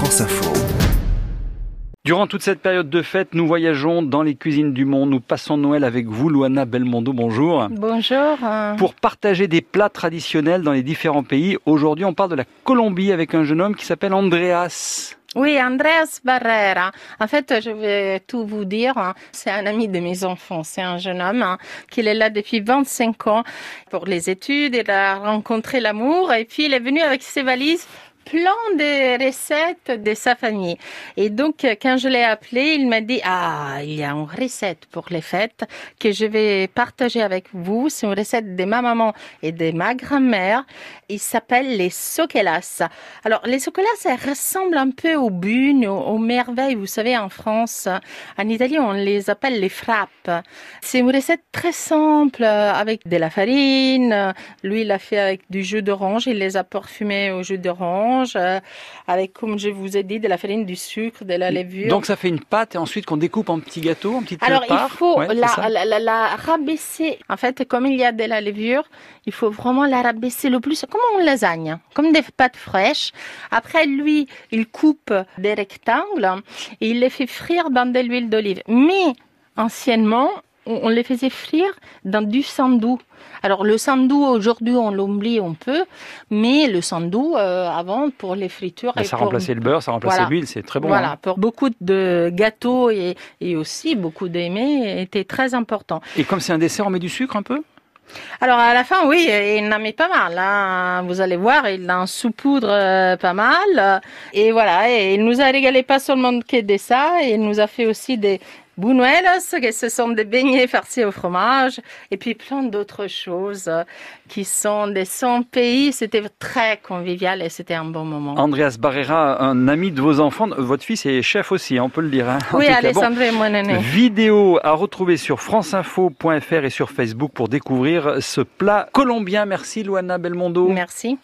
France Info. Durant toute cette période de fête, nous voyageons dans les cuisines du monde. Nous passons Noël avec vous, Luana Belmondo. Bonjour. Bonjour. Pour partager des plats traditionnels dans les différents pays, aujourd'hui on parle de la Colombie avec un jeune homme qui s'appelle Andreas. Oui, Andreas Barrera. En fait, je vais tout vous dire. hein. C'est un ami de mes enfants. C'est un jeune homme hein, qui est là depuis 25 ans pour les études. Il a rencontré l'amour et puis il est venu avec ses valises plein de recettes de sa famille. Et donc, quand je l'ai appelé, il m'a dit, ah, il y a une recette pour les fêtes que je vais partager avec vous. C'est une recette de ma maman et de ma grand-mère. Il s'appelle les soquelas. Alors, les soquelas, ça ressemble un peu aux bunes, aux, aux merveilles. Vous savez, en France, en Italie, on les appelle les frappes. C'est une recette très simple euh, avec de la farine. Lui, il l'a fait avec du jus d'orange. Il les a parfumés au jus d'orange euh, avec, comme je vous ai dit, de la farine, du sucre, de la levure. Donc ça fait une pâte et ensuite qu'on découpe en petits gâteaux, en petites Alors, il faut Ouais, la, la, la, la rabaisser. En fait, comme il y a de la levure, il faut vraiment la rabaisser le plus, comme une lasagne, comme des pâtes fraîches. Après, lui, il coupe des rectangles et il les fait frire dans de l'huile d'olive. Mais, anciennement, on on les faisait frire dans du sandou. Alors le sandou aujourd'hui on l'oublie un peu, mais le sandou euh, avant pour les fritures Bah, et ça pour remplaçait le beurre, ça remplaçait Voilà. l'huile, c'est très bon. voilà, hein. pour beaucoup de gâteaux et, et aussi beaucoup d'aimés était très important. Et comme c'est un dessert, on met du sucre un peu? Alors à la fin, oui, il en a mis pas mal. hein. Vous allez voir, il en saupoudre euh, pas mal. Et voilà, et il nous a régalé pas seulement que de ça, il nous a fait aussi des buñuelos, que ce sont des beignets farcis au fromage, et puis plein d'autres choses euh, qui sont des 100 pays. C'était très convivial et c'était un bon moment. Andreas Barrera, un ami de vos enfants, votre fils est chef aussi, on peut le dire. hein. Oui, bon. Alessandro est mon aîné. Vidéo à retrouver sur franceinfo.fr et sur Facebook pour découvrir ce plat colombien. Merci Luana Belmondo. Merci.